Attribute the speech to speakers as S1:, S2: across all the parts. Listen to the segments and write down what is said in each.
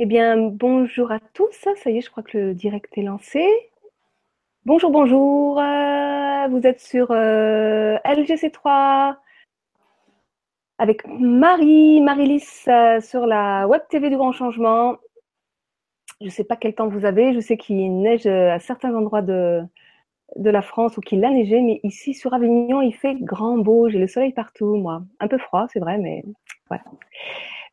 S1: Eh bien, bonjour à tous. Ça y est, je crois que le direct est lancé. Bonjour, bonjour. Euh, vous êtes sur euh, LGC3 avec Marie, Marie-Lys euh, sur la Web TV du Grand Changement. Je ne sais pas quel temps vous avez. Je sais qu'il neige à certains endroits de, de la France ou qu'il a neigé, mais ici sur Avignon, il fait grand beau. J'ai le soleil partout, moi. Un peu froid, c'est vrai, mais voilà.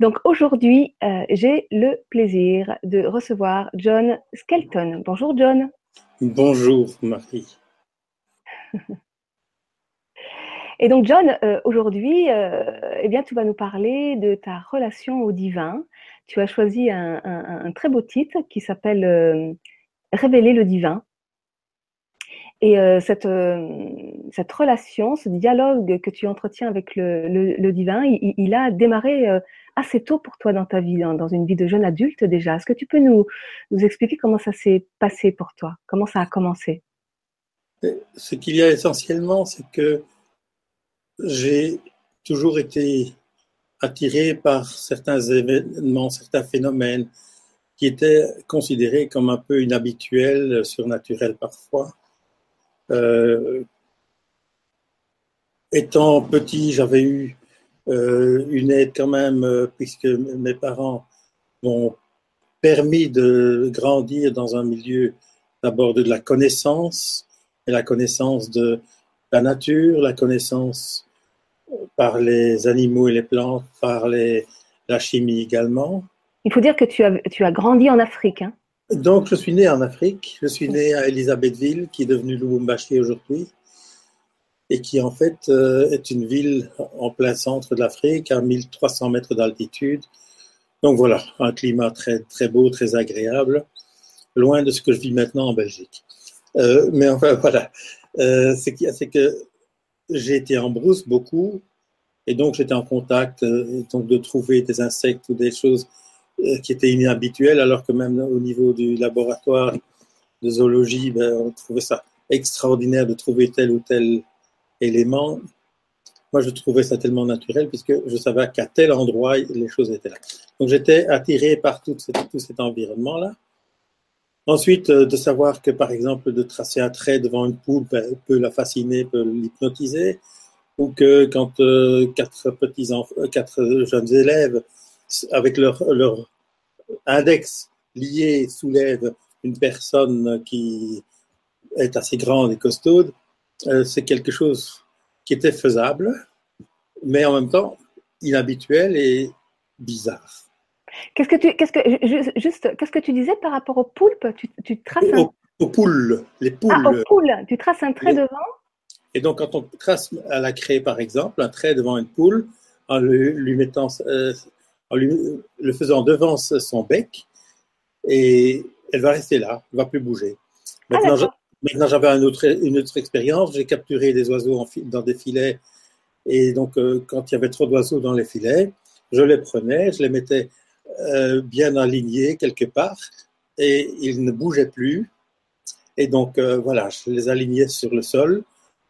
S1: Donc aujourd'hui, euh, j'ai le plaisir de recevoir John Skelton. Bonjour John.
S2: Bonjour Marie.
S1: Et donc John, euh, aujourd'hui, euh, eh bien, tu vas nous parler de ta relation au divin. Tu as choisi un, très beau titre qui s'appelle Révéler le divin. Et cette, cette relation, ce dialogue que tu entretiens avec le, divin, il, a démarré assez tôt pour toi dans ta vie, dans, une vie de jeune adulte déjà. Est-ce que tu peux nous, expliquer comment ça s'est passé pour toi? Comment ça a commencé?
S2: Ce qu'il y a essentiellement, c'est que j'ai toujours été attiré par certains événements, certains phénomènes qui étaient considérés comme un peu inhabituels, surnaturels parfois. Euh, étant petit, j'avais eu euh, une aide quand même, euh, puisque mes parents m'ont permis de grandir dans un milieu d'abord de la connaissance, et la connaissance de la nature, la connaissance par les animaux et les plantes, par les, la chimie également.
S1: Il faut dire que tu as, tu as grandi en Afrique. Hein.
S2: Donc, je suis né en Afrique. Je suis né à Elisabethville, qui est devenue Lubumbashi aujourd'hui et qui en fait euh, est une ville en plein centre de l'Afrique, à 1300 mètres d'altitude. Donc voilà, un climat très, très beau, très agréable, loin de ce que je vis maintenant en Belgique. Euh, mais enfin voilà, euh, c'est que j'ai été en brousse beaucoup, et donc j'étais en contact donc de trouver des insectes ou des choses qui étaient inhabituelles, alors que même au niveau du laboratoire de zoologie, ben, on trouvait ça extraordinaire de trouver tel ou tel élément, moi je trouvais ça tellement naturel puisque je savais qu'à tel endroit les choses étaient là. Donc j'étais attiré par tout, cet environnement-là. Ensuite, euh, de savoir que par exemple de tracer un trait devant une poule peut la fasciner, peut l'hypnotiser, ou que quand euh, quatre petits euh, quatre jeunes élèves avec leur, index lié soulèvent une personne qui est assez grande et costaude, c'est quelque chose qui était faisable, mais en même temps inhabituel et bizarre.
S1: Qu'est-ce que tu, qu'est-ce que, juste, qu'est-ce que tu disais par rapport aux poulpes? Tu, tu, traces
S2: un... aux, poules, les poules.
S1: Ah, aux poules. Tu traces un trait devant?
S2: Et donc, quand on trace à la craie, par exemple, un trait devant une poule, en lui, mettant, euh, en lui, le faisant devant son bec, et elle va rester là, elle va plus bouger.
S1: Ah, Maintenant,
S2: j'avais une autre expérience. J'ai capturé des oiseaux dans des filets. Et donc, euh, quand il y avait trop d'oiseaux dans les filets, je les prenais, je les mettais euh, bien alignés quelque part et ils ne bougeaient plus. Et donc, euh, voilà, je les alignais sur le sol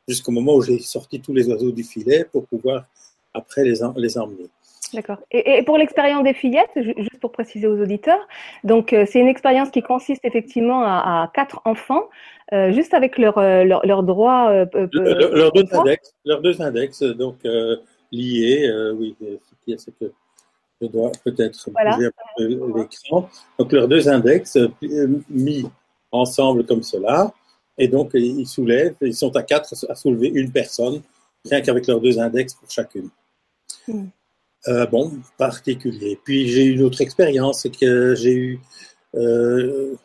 S2: jusqu'au moment où j'ai sorti tous les oiseaux du filet pour pouvoir après les emmener.
S1: D'accord. Et, pour l'expérience des fillettes, juste pour préciser aux auditeurs, donc euh, c'est une expérience qui consiste effectivement à, quatre enfants, euh, juste avec leurs leur, leur droits.
S2: leurs deux index, leurs deux index, donc liés. oui, c'est que je dois peut-être bouger l'écran. Donc leurs deux index mis ensemble comme cela, et donc ils soulèvent. Ils sont à quatre à soulever une personne, rien qu'avec leurs deux index pour chacune. Hmm. Euh, bon, particulier. Puis j'ai eu une autre expérience, c'est que j'ai eu euh,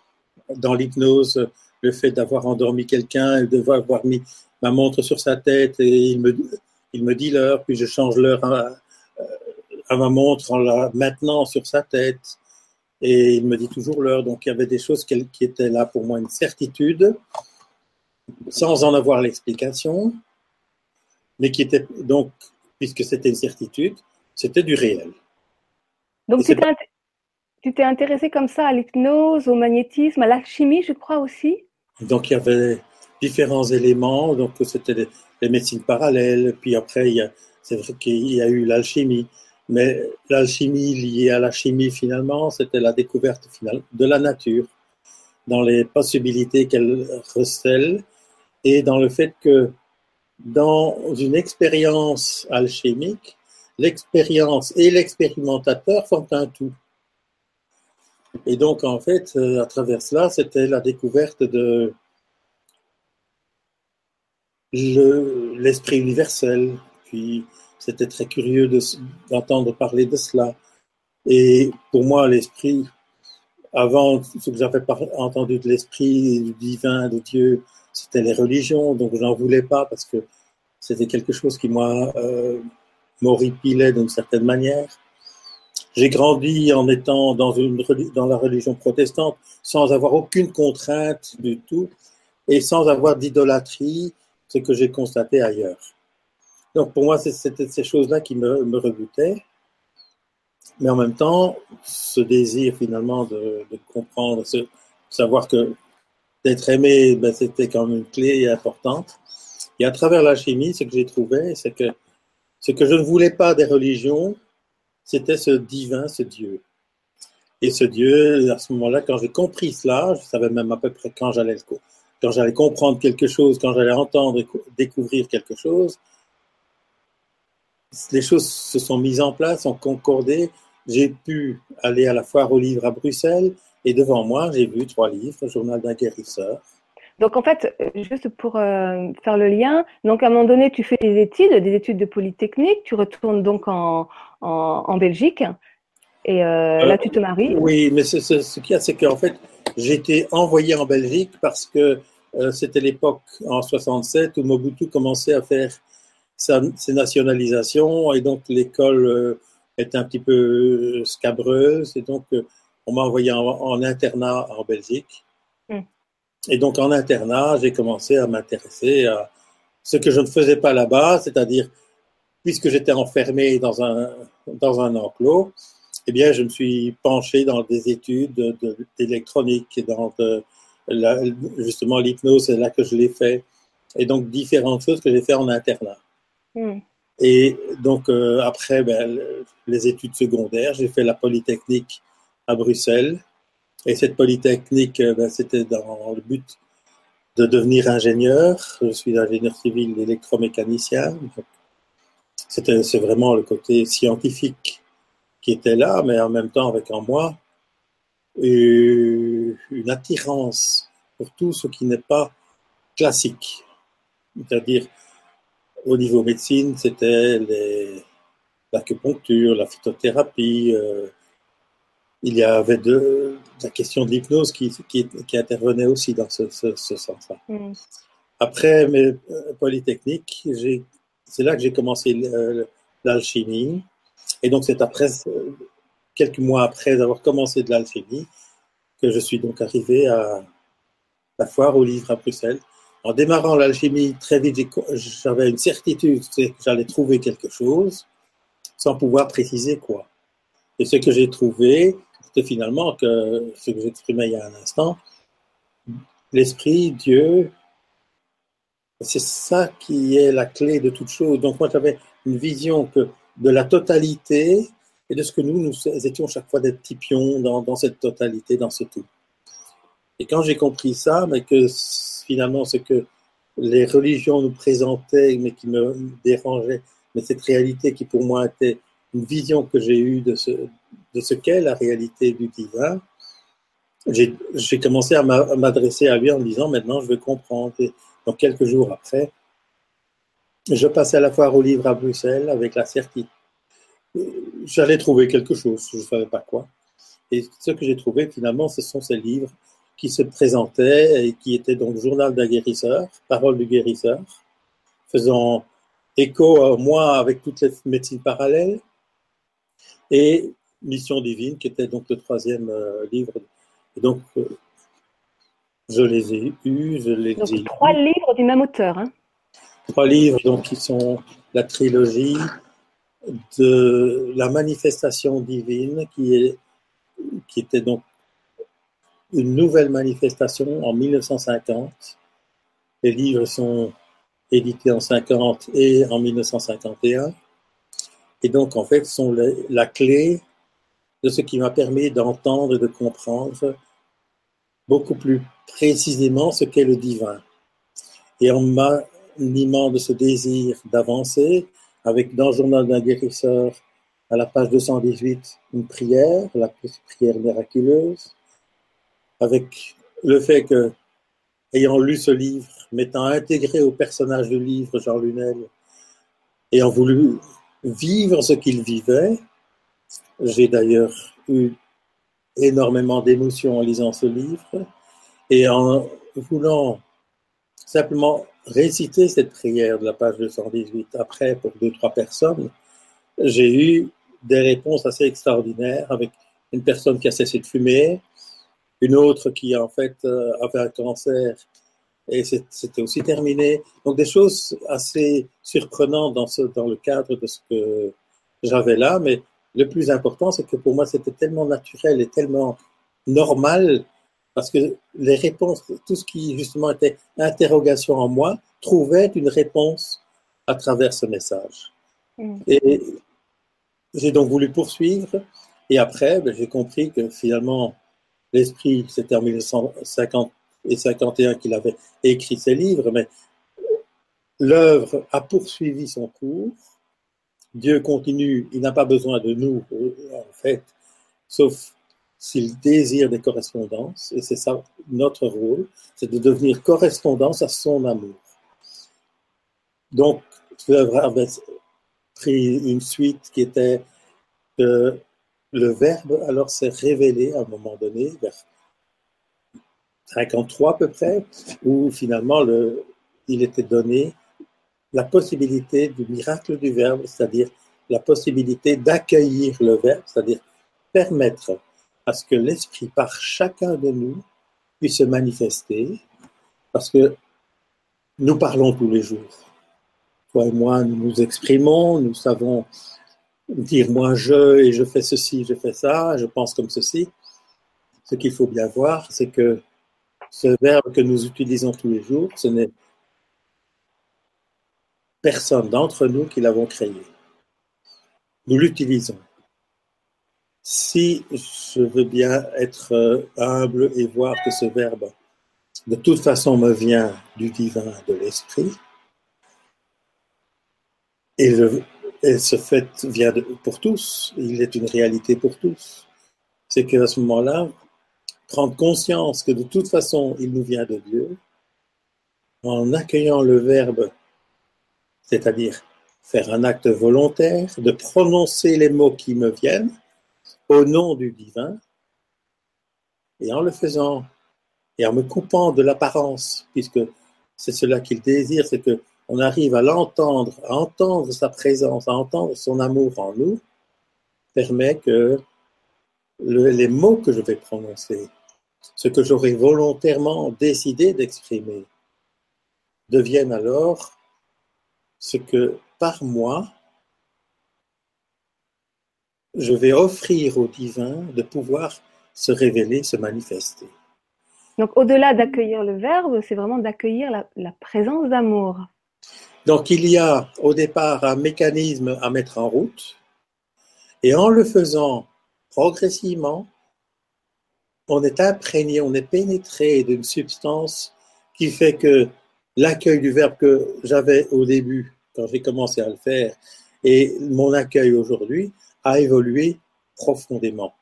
S2: dans l'hypnose le fait d'avoir endormi quelqu'un de avoir mis ma montre sur sa tête et il me, dit l'heure, puis je change l'heure à, ma montre en la maintenant sur sa tête et il me dit toujours l'heure. Donc il y avait des choses qui étaient là pour moi une certitude sans en avoir l'explication, mais qui étaient donc, puisque c'était une certitude, c'était du réel.
S1: Donc tu t'es intéressé comme ça à l'hypnose, au magnétisme, à l'alchimie, je crois aussi?
S2: Donc il y avait différents éléments, donc c'était les, médecines parallèles, puis après c'est vrai qu'il y a eu l'alchimie, Mais l'alchimie liée à la chimie, finalement, c'était la découverte finale de la nature, dans les possibilités qu'elle recèle et dans le fait que dans une expérience alchimique, l'expérience et l'expérimentateur font un tout. Et donc, en fait, euh, à travers cela, c'était la découverte de l'esprit universel. Puis, c'était très curieux d'entendre parler de cela. Et pour moi, l'esprit, avant, ce que j'avais entendu de l'esprit du divin, de Dieu, c'était les religions. Donc, je n'en voulais pas parce que c'était quelque chose qui, moi, m'horripilait d'une certaine manière. J'ai grandi en étant dans, la religion protestante sans avoir aucune contrainte du tout et sans avoir d'idolâtrie, ce que j'ai constaté ailleurs. Donc pour moi, c'était ces choses-là qui me, me, rebutaient. Mais en même temps, ce désir finalement de, de comprendre, de savoir que d'être aimé, ben, c'était quand même une clé importante. Et à travers la chimie, ce que j'ai trouvé, c'est que ce que je ne voulais pas des religions, c'était ce divin, ce Dieu. Et ce Dieu, à ce moment-là, quand j'ai compris cela, je savais même à peu près quand j'allais quand j'allais comprendre quelque chose, quand j'allais entendre, découvrir quelque chose, les choses se sont mises en place, ont concordé. J'ai pu aller à la foire aux livres à Bruxelles et devant moi, j'ai vu trois livres, le journal d'un guérisseur,
S1: donc en fait, juste pour euh, faire le lien, donc à un moment donné, tu fais des études, des études de Polytechnique, tu retournes donc en, en, Belgique et euh, là tu te maries.
S2: Oui, mais ce, ce, qu'il y a, c'est qu'en fait, j'ai été envoyé en Belgique parce que euh, c'était l'époque en 67 où Mobutu commençait à faire sa, ses nationalisations et donc l'école était un petit peu scabreuse et donc on m'a envoyé en, en, internat en Belgique. Et donc en internat, j'ai commencé à m'intéresser à ce que je ne faisais pas là-bas, c'est-à-dire, puisque j'étais enfermé dans un, dans un enclos, eh bien, je me suis penché dans des études d'électronique dans la, justement l'hypnose, c'est là que je l'ai fait. Et donc, différentes choses que j'ai fait en internat. Hmm. Et donc, euh, après ben, les études secondaires, j'ai fait la Polytechnique à Bruxelles. Et cette polytechnique, euh, ben, c'était dans le but de devenir ingénieur. Je suis ingénieur civil électromécanicien. C'était, c'est vraiment le côté scientifique qui était là, mais en même temps avec en moi une attirance pour tout ce qui n'est pas classique. C'est-à-dire, au niveau médecine, c'était l'acupuncture, la phytothérapie, euh, il y avait de, la question de l'hypnose qui, qui, qui, intervenait aussi dans ce, ce, ce sens-là. Mm. Après mes euh, polytechniques, c'est là que j'ai commencé l'alchimie. Et donc, c'est après, quelques mois après avoir commencé de l'alchimie, que je suis donc arrivé à la foire aux livres à Bruxelles. En démarrant l'alchimie, très vite, j'avais une certitude que j'allais trouver quelque chose, sans pouvoir préciser quoi. Et ce que j'ai trouvé, finalement que ce que j'exprimais il y a un instant, l'esprit, Dieu, c'est ça qui est la clé de toute chose. Donc moi j'avais une vision que de la totalité et de ce que nous, nous étions chaque fois des petits pions dans, dans cette totalité, dans ce tout. Et quand j'ai compris ça, mais que finalement ce que les religions nous présentaient, mais qui me dérangeait, mais cette réalité qui pour moi était une vision que j'ai eue de ce, de ce qu'est la réalité du divin, j'ai commencé à m'adresser à lui en disant maintenant je veux comprendre. Et donc quelques jours après, je passais à la foire au livre à Bruxelles avec la certitude. J'allais trouver quelque chose, je ne savais pas quoi. Et ce que j'ai trouvé finalement, ce sont ces livres qui se présentaient et qui étaient donc Journal d'un guérisseur, Parole du guérisseur, faisant écho à moi avec toutes les médecines parallèles, et Mission divine, qui était donc le troisième euh, livre. Et donc, euh, je les ai eus, je les
S1: donc, Trois livres du même auteur. Hein.
S2: Trois livres donc, qui sont la trilogie de la manifestation divine, qui, est, qui était donc une nouvelle manifestation en 1950. Les livres sont édités en 50 et en 1951. et donc en fait sont la clé de ce qui m'a permis d'entendre et de comprendre beaucoup plus précisément ce qu'est le divin. Et en m'animant de ce désir d'avancer, avec dans le journal d'un guérisseur, à la page 218, une prière, la prière miraculeuse, avec le fait que, ayant lu ce livre, m'étant intégré au personnage du livre, Jean Lunel, ayant voulu vivre ce qu'il vivait, j'ai d'ailleurs eu énormément d'émotions en lisant ce livre et en voulant simplement réciter cette prière de la page 218 après pour deux, trois personnes, j'ai eu des réponses assez extraordinaires avec une personne qui a cessé de fumer, une autre qui en fait euh, avait un cancer et c'était aussi terminé. Donc des choses assez surprenantes dans, le cadre de ce que j'avais là, mais le plus important, c'est que pour moi, c'était tellement naturel et tellement normal, parce que les réponses, tout ce qui justement était interrogation en moi, trouvait une réponse à travers ce message. Mm. Et j'ai donc voulu poursuivre, et après, ben, j'ai compris que finalement, l'esprit, c'était en 1950 et 51 qu'il avait écrit ses livres, mais l'œuvre a poursuivi son cours Dieu continue, il n'a pas besoin de nous, en fait, sauf s'il désire des correspondances, et c'est ça notre rôle, c'est de devenir correspondance à son amour. Donc, l'œuvre avait pris une suite qui était que le Verbe alors s'est révélé à un moment donné, vers 53 à peu près, où finalement le, il était donné la possibilité du miracle du Verbe, c'est-à-dire la possibilité d'accueillir le Verbe, c'est-à-dire permettre à ce que l'Esprit par chacun de nous puisse se manifester, parce que nous parlons tous les jours. Toi et moi, nous nous exprimons, nous savons dire moi je et je fais ceci, je fais ça, je pense comme ceci. Ce qu'il faut bien voir, c'est que ce verbe que nous utilisons tous les jours, ce n'est personne d'entre nous qui l'avons créé. Nous l'utilisons. Si je veux bien être humble et voir que ce verbe, de toute façon, me vient du divin, de l'esprit, et, ce fait vient pour tous, il est une réalité pour tous, c'est qu'à ce moment-là, prendre conscience que de toute façon, il nous vient de Dieu, en accueillant le verbe c'est-à-dire faire un acte volontaire, de prononcer les mots qui me viennent au nom du divin, et en le faisant, et en me coupant de l'apparence, puisque c'est cela qu'il désire, c'est que on arrive à l'entendre, à entendre sa présence, à entendre son amour en nous, permet que les mots que je vais prononcer, ce que j'aurais volontairement décidé d'exprimer, deviennent alors ce que par moi, je vais offrir au divin de pouvoir se révéler, se manifester.
S1: Donc au-delà d'accueillir le Verbe, c'est vraiment d'accueillir la, présence d'amour.
S2: Donc il y a au départ un mécanisme à mettre en route, et en le faisant progressivement, on est imprégné, on est pénétré d'une substance qui fait que l'accueil du verbe que j'avais au début, quand j'ai commencé à le faire, et mon accueil aujourd'hui a évolué profondément.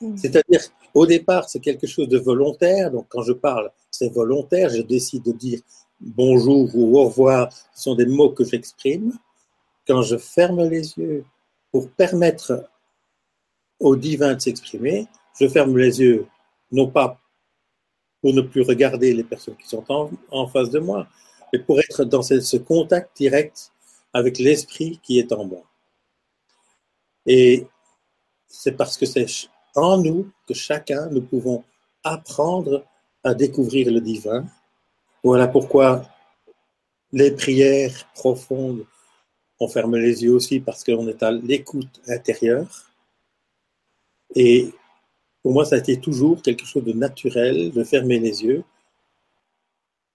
S2: Mm. C'est-à-dire, au départ, c'est quelque chose de volontaire. Donc, quand je parle, c'est volontaire. Je décide de dire bonjour ou au revoir. Ce sont des mots que j'exprime. Quand je ferme les yeux pour permettre au divin de s'exprimer, je ferme les yeux, non pas pour ne plus regarder les personnes qui sont en, face de moi, mais pour être dans ce, contact direct avec l'esprit qui est en moi. Et c'est parce que c'est en nous que chacun, nous pouvons apprendre à découvrir le divin. Voilà pourquoi les prières profondes, on ferme les yeux aussi parce qu'on est à l'écoute intérieure. Et pour moi, ça a été toujours quelque chose de naturel de fermer les yeux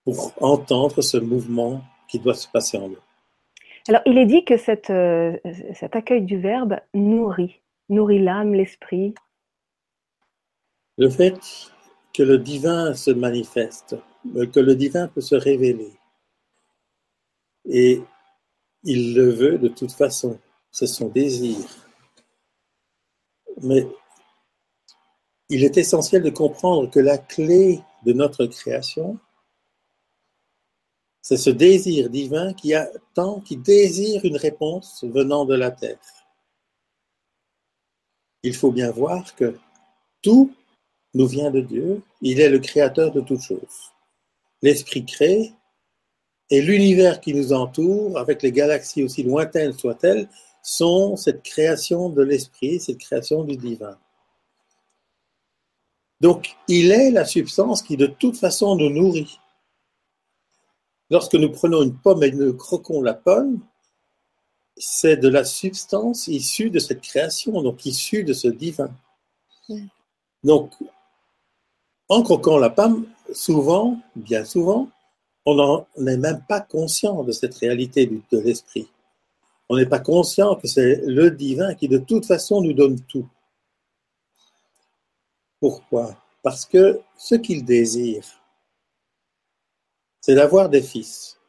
S2: pour entendre ce mouvement qui doit se passer en nous.
S1: Alors, il est dit que cette, euh, cet accueil du Verbe nourrit, nourrit l'âme, l'esprit.
S2: Le fait que le divin se manifeste, euh, que le divin peut se révéler, et il le veut de toute façon, c'est son désir. Mais il est essentiel de comprendre que la clé de notre création, c'est ce désir divin qui attend, qui désire une réponse venant de la terre. Il faut bien voir que tout nous vient de Dieu. Il est le créateur de toutes choses. L'Esprit crée et l'univers qui nous entoure, avec les galaxies aussi lointaines soient-elles, sont cette création de l'Esprit, cette création du divin. Donc, il est la substance qui de toute façon nous nourrit. Lorsque nous prenons une pomme et nous croquons la pomme, c'est de la substance issue de cette création, donc issue de ce divin. Donc, en croquant la pomme, souvent, bien souvent, on n'en est même pas conscient de cette réalité de l'esprit. On n'est pas conscient que c'est le divin qui de toute façon nous donne tout. Pourquoi? Parce que ce qu'il désire, c'est d'avoir des fils.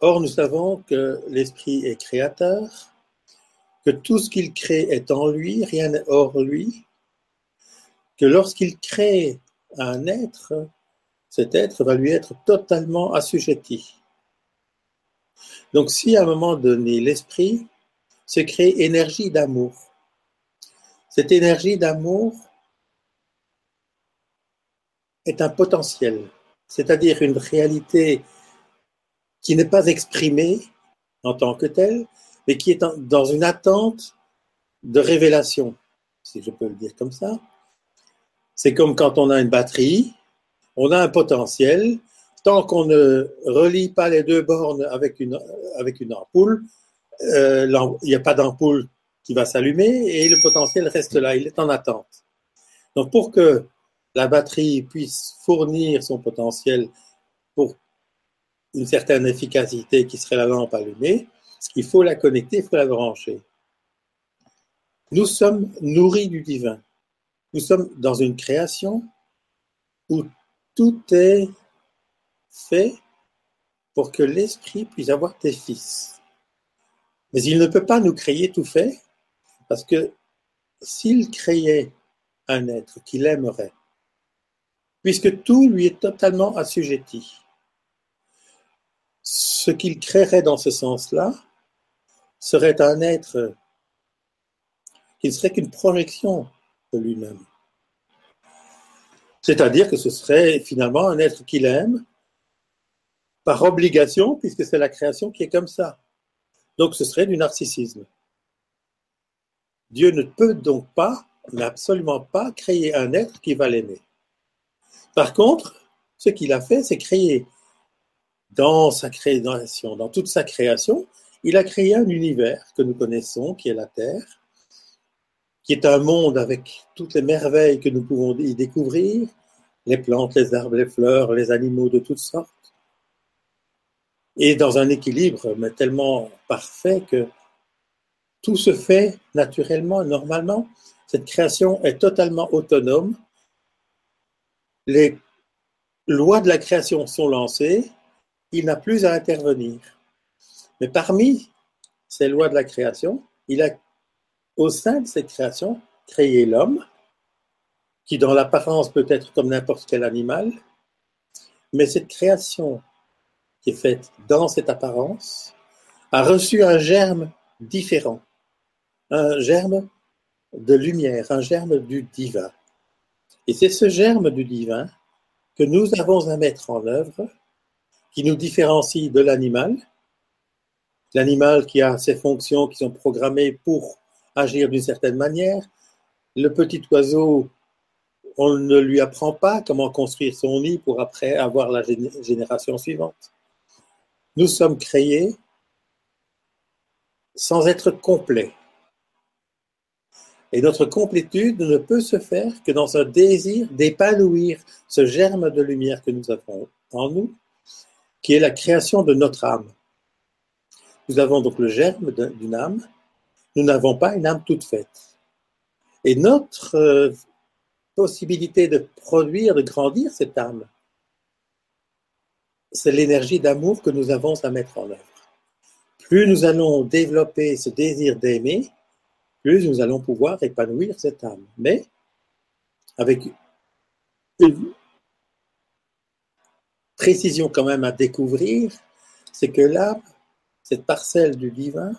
S2: Or, nous savons que l'Esprit est créateur, que tout ce qu'il crée est en lui, rien n'est hors lui, que lorsqu'il crée un être, cet être va lui être totalement assujetti. Donc si à un moment donné, l'esprit se crée énergie d'amour, cette énergie d'amour est un potentiel c'est-à-dire une réalité qui n'est pas exprimée en tant que telle, mais qui est dans une attente de révélation, si je peux le dire comme ça. C'est comme quand on a une batterie, on a un potentiel, tant qu'on ne relie pas les deux bornes avec une, avec une ampoule, euh, il n'y a pas d'ampoule qui va s'allumer et le potentiel reste là, il est en attente. Donc pour que la batterie puisse fournir son potentiel pour une certaine efficacité qui serait la lampe allumée, il faut la connecter, il faut la brancher. Nous sommes nourris du divin. Nous sommes dans une création où tout est fait pour que l'esprit puisse avoir des fils. Mais il ne peut pas nous créer tout fait, parce que s'il créait un être qu'il aimerait, puisque tout lui est totalement assujetti. Ce qu'il créerait dans ce sens-là serait un être qui ne serait qu'une projection de lui-même. C'est-à-dire que ce serait finalement un être qu'il aime par obligation, puisque c'est la création qui est comme ça. Donc ce serait du narcissisme. Dieu ne peut donc pas, mais absolument pas, créer un être qui va l'aimer. Par contre, ce qu'il a fait, c'est créer dans sa création, dans toute sa création, il a créé un univers que nous connaissons, qui est la Terre, qui est un monde avec toutes les merveilles que nous pouvons y découvrir, les plantes, les arbres, les fleurs, les animaux de toutes sortes, et dans un équilibre mais tellement parfait que tout se fait naturellement, normalement. Cette création est totalement autonome les lois de la création sont lancées, il n'a plus à intervenir. Mais parmi ces lois de la création, il a, au sein de cette création, créé l'homme, qui dans l'apparence peut être comme n'importe quel animal, mais cette création qui est faite dans cette apparence a reçu un germe différent, un germe de lumière, un germe du divin. Et c'est ce germe du divin que nous avons à mettre en œuvre qui nous différencie de l'animal. L'animal qui a ses fonctions qui sont programmées pour agir d'une certaine manière. Le petit oiseau, on ne lui apprend pas comment construire son nid pour après avoir la génération suivante. Nous sommes créés sans être complets. Et notre complétude ne peut se faire que dans un désir d'épanouir ce germe de lumière que nous avons en nous, qui est la création de notre âme. Nous avons donc le germe d'une âme. Nous n'avons pas une âme toute faite. Et notre euh, possibilité de produire, de grandir cette âme, c'est l'énergie d'amour que nous avons à mettre en œuvre. Plus nous allons développer ce désir d'aimer, plus nous allons pouvoir épanouir cette âme. Mais avec une précision quand même à découvrir, c'est que l'âme, cette parcelle du divin,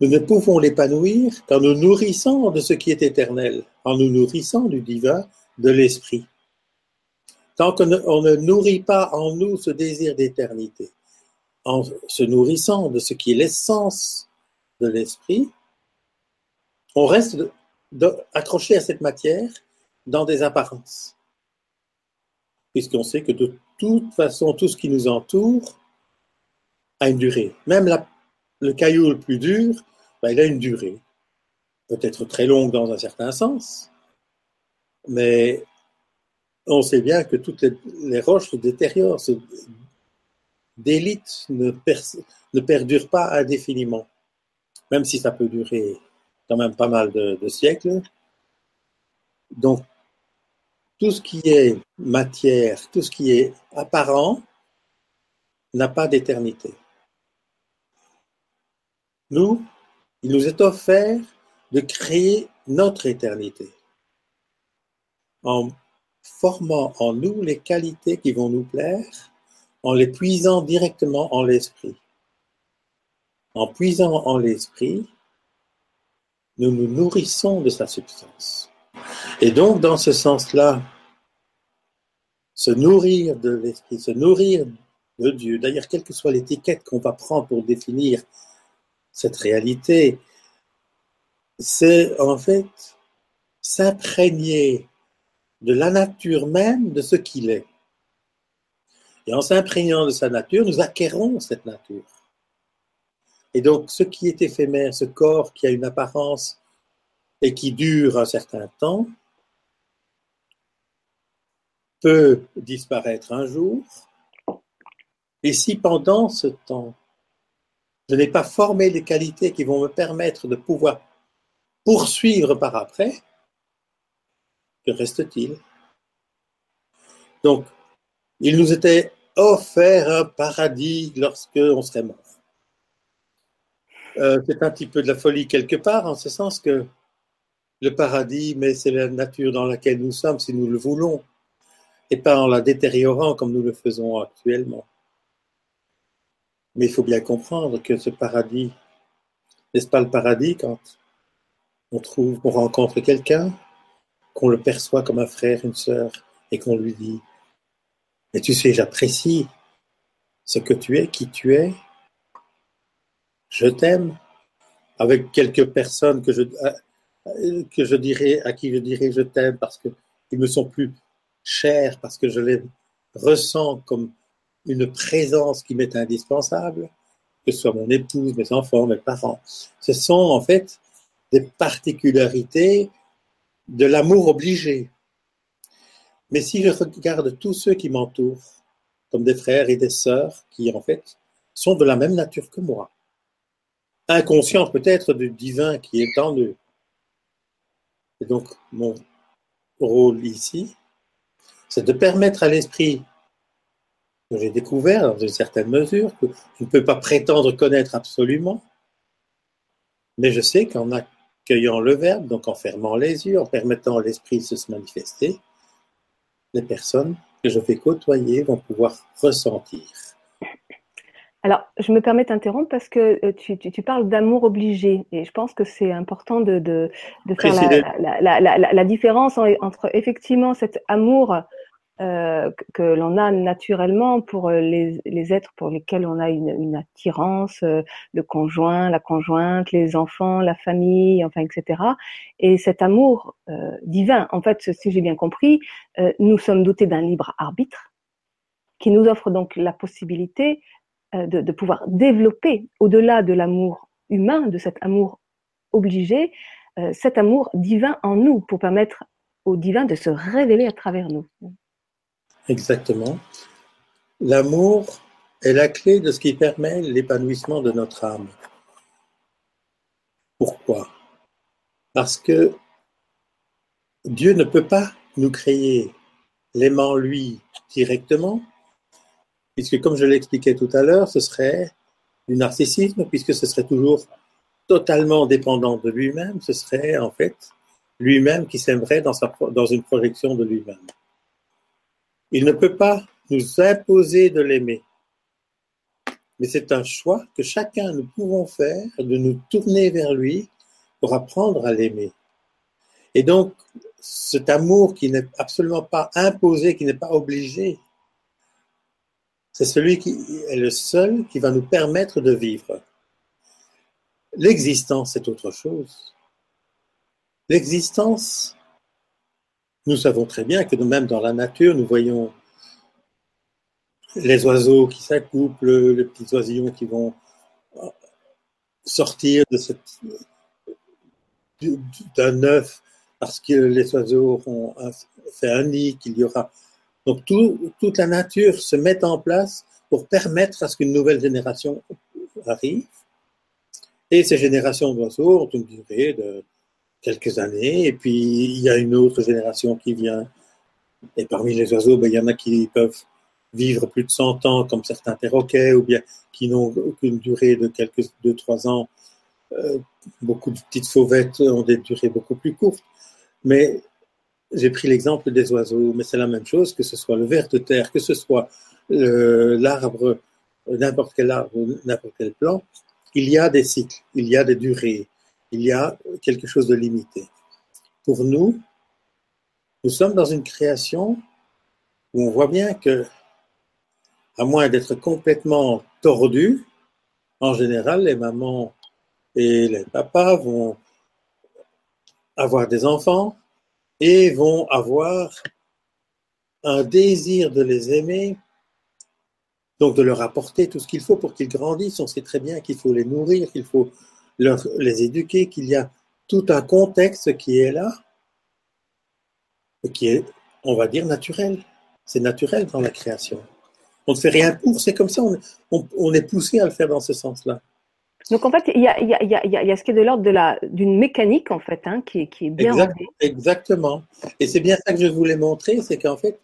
S2: nous ne pouvons l'épanouir qu'en nous nourrissant de ce qui est éternel, en nous nourrissant du divin, de l'esprit. Tant qu'on ne, nourrit pas en nous ce désir d'éternité, en se nourrissant de ce qui est l'essence de l'esprit, on reste accroché à cette matière dans des apparences. Puisqu'on sait que de toute façon, tout ce qui nous entoure a une durée. Même le caillou le plus dur, ben, il a une durée. Peut-être très longue dans un certain sens, mais on sait bien que toutes les, roches se détériorent, se délitent, ne, ne perdurent pas indéfiniment, même si ça peut durer quand même pas mal de, siècles. Donc, tout ce qui est matière, tout ce qui est apparent, n'a pas d'éternité. Nous, il nous est offert de créer notre éternité en formant en nous les qualités qui vont nous plaire, en les puisant directement en l'esprit. En puisant en l'esprit, nous nous nourrissons de sa substance. Et donc, dans ce sens-là, se nourrir de l'esprit, se nourrir de Dieu, d'ailleurs, quelle que soit l'étiquette qu'on va prendre pour définir cette réalité, c'est en fait s'imprégner de la nature même de ce qu'il est. Et en s'imprégnant de sa nature, nous acquérons cette nature. Et donc, ce qui est éphémère, ce corps qui a une apparence et qui dure un certain temps, peut disparaître un jour. Et si pendant ce temps, je n'ai pas formé les qualités qui vont me permettre de pouvoir poursuivre par après, que reste-t-il? Donc, il nous était offert un paradis lorsque on serait mort. Euh, c'est un petit peu de la folie quelque part, en ce sens que le paradis, mais c'est la nature dans laquelle nous sommes si nous le voulons, et pas en la détériorant comme nous le faisons actuellement. Mais il faut bien comprendre que ce paradis, n'est-ce pas le paradis quand on trouve, on rencontre quelqu'un, qu'on le perçoit comme un frère, une sœur, et qu'on lui dit, mais tu sais, j'apprécie ce que tu es, qui tu es, je t'aime, avec quelques personnes que je, euh, que je dirais, à qui je dirais je t'aime parce qu'ils me sont plus chers, parce que je les ressens comme une présence qui m'est indispensable, que ce soit mon épouse, mes enfants, mes parents. Ce sont en fait des particularités de l'amour obligé. Mais si je regarde tous ceux qui m'entourent, comme des frères et des sœurs qui en fait sont de la même nature que moi, inconscients peut-être du divin qui est en eux. Et donc mon rôle ici, c'est de permettre à l'esprit que j'ai découvert dans une certaine mesure, que je ne peux pas prétendre connaître absolument, mais je sais qu'en accueillant le Verbe, donc en fermant les yeux, en permettant à l'Esprit de se manifester, les personnes que je vais côtoyer vont pouvoir ressentir.
S1: Alors, je me permets d'interrompre parce que euh, tu, parles d'amour obligé et je pense que c'est important de, faire la, différence entre effectivement cet amour euh, que l'on a naturellement pour euh, les, les, êtres pour lesquels on a une, une attirance, euh, le conjoint, la conjointe, les enfants, la famille, enfin, etc. Et cet amour euh, divin, en fait, si j'ai bien compris, nous sommes dotés d'un libre arbitre qui nous offre donc la possibilité de, de pouvoir développer au-delà de l'amour humain, de cet amour obligé, cet amour divin en nous pour permettre au divin de se révéler à travers nous.
S2: Exactement. L'amour est la clé de ce qui permet l'épanouissement de notre âme. Pourquoi? Parce que Dieu ne peut pas nous créer l'aimant lui directement, puisque comme je l'expliquais tout à l'heure, ce serait du narcissisme, puisque ce serait toujours totalement dépendant de lui-même, ce serait en fait lui-même qui s'aimerait dans, une projection de lui-même. Il ne peut pas nous imposer de l'aimer. Mais c'est un choix que chacun nous pouvons faire de nous tourner vers lui pour apprendre à l'aimer. Et donc, cet amour qui n'est absolument pas imposé, qui n'est pas obligé, c'est celui qui est le seul qui va nous permettre de vivre. L'existence, c'est autre chose. L'existence, nous savons très bien que même dans la nature, nous voyons les oiseaux qui s'accouplent, les petits oisillons qui vont sortir d'un œuf parce que les oiseaux ont fait un nid, qu'il y aura. Donc toute la nature se met en place pour permettre à ce qu'une nouvelle génération arrive. Et ces générations d'oiseaux ont une durée de quelques années, et puis il y a une autre génération qui vient. Et parmi les oiseaux, ben, il y en a qui peuvent vivre plus de 100 ans, comme certains perroquets, ou bien qui n'ont qu'une durée de quelques 2-3 ans. Euh, beaucoup de petites fauvettes ont des durées beaucoup plus courtes. Mais j'ai pris l'exemple des oiseaux, mais c'est la même chose, que ce soit le ver de terre, que ce soit l'arbre, n'importe quel arbre, n'importe quel plant, il y a des cycles, il y a des durées, il y a quelque chose de limité. Pour nous, nous sommes dans une création où on voit bien que, à moins d'être complètement tordu, en général, les mamans et les papas vont avoir des enfants et vont avoir un désir de les aimer, donc de leur apporter tout ce qu'il faut pour qu'ils grandissent. On sait très bien qu'il faut les nourrir, qu'il faut les éduquer, qu'il y a tout un contexte qui est là, et qui est, on va dire, naturel. C'est naturel dans la création. On ne fait rien pour, c'est comme ça, on est poussé à le faire dans ce sens-là.
S1: Donc en fait, il y a, y, a, y, a, y a, ce qui est de l'ordre de la, d'une mécanique en fait, hein, qui, qui, est bien
S2: exact, Exactement. Et c'est bien ça que je voulais montrer, c'est qu'en fait,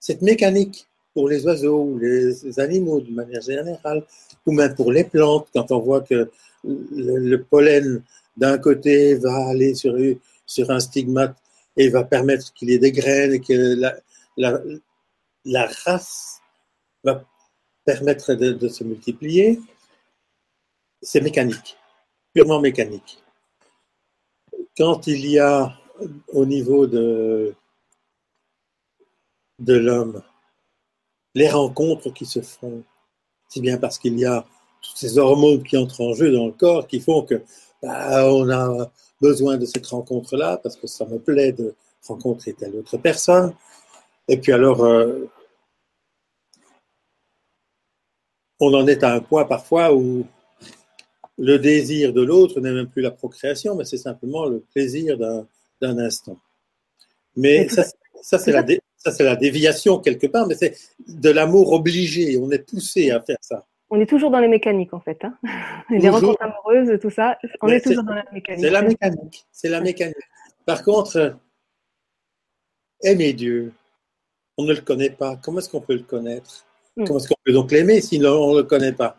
S2: cette mécanique pour les oiseaux ou les animaux d'une manière générale, ou même pour les plantes, quand on voit que le, pollen d'un côté va aller sur, sur un stigmate et va permettre qu'il y ait des graines et que la, la, la race va permettre de, de se multiplier, c'est mécanique, purement mécanique. Quand il y a au niveau de, de l'homme les rencontres qui se font, c'est bien parce qu'il y a toutes ces hormones qui entrent en jeu dans le corps qui font que bah, on a besoin de cette rencontre-là parce que ça me plaît de rencontrer telle autre personne. Et puis alors, euh, on en est à un point parfois où le désir de l'autre n'est même plus la procréation, mais c'est simplement le plaisir d'un instant. Mais ça, ça c'est la, la, déviation quelque part, mais c'est de l'amour obligé. On est poussé à faire ça.
S1: On est toujours dans les mécaniques en fait. Hein les rencontres amoureuses, tout ça, on est, toujours dans la mécanique.
S2: C'est la mécanique. C'est la mécanique. Par contre, aimer Dieu, on ne le connaît pas. Comment est-ce qu'on peut le connaître? Hmm. Comment est-ce qu'on peut donc l'aimer si on ne le connaît pas?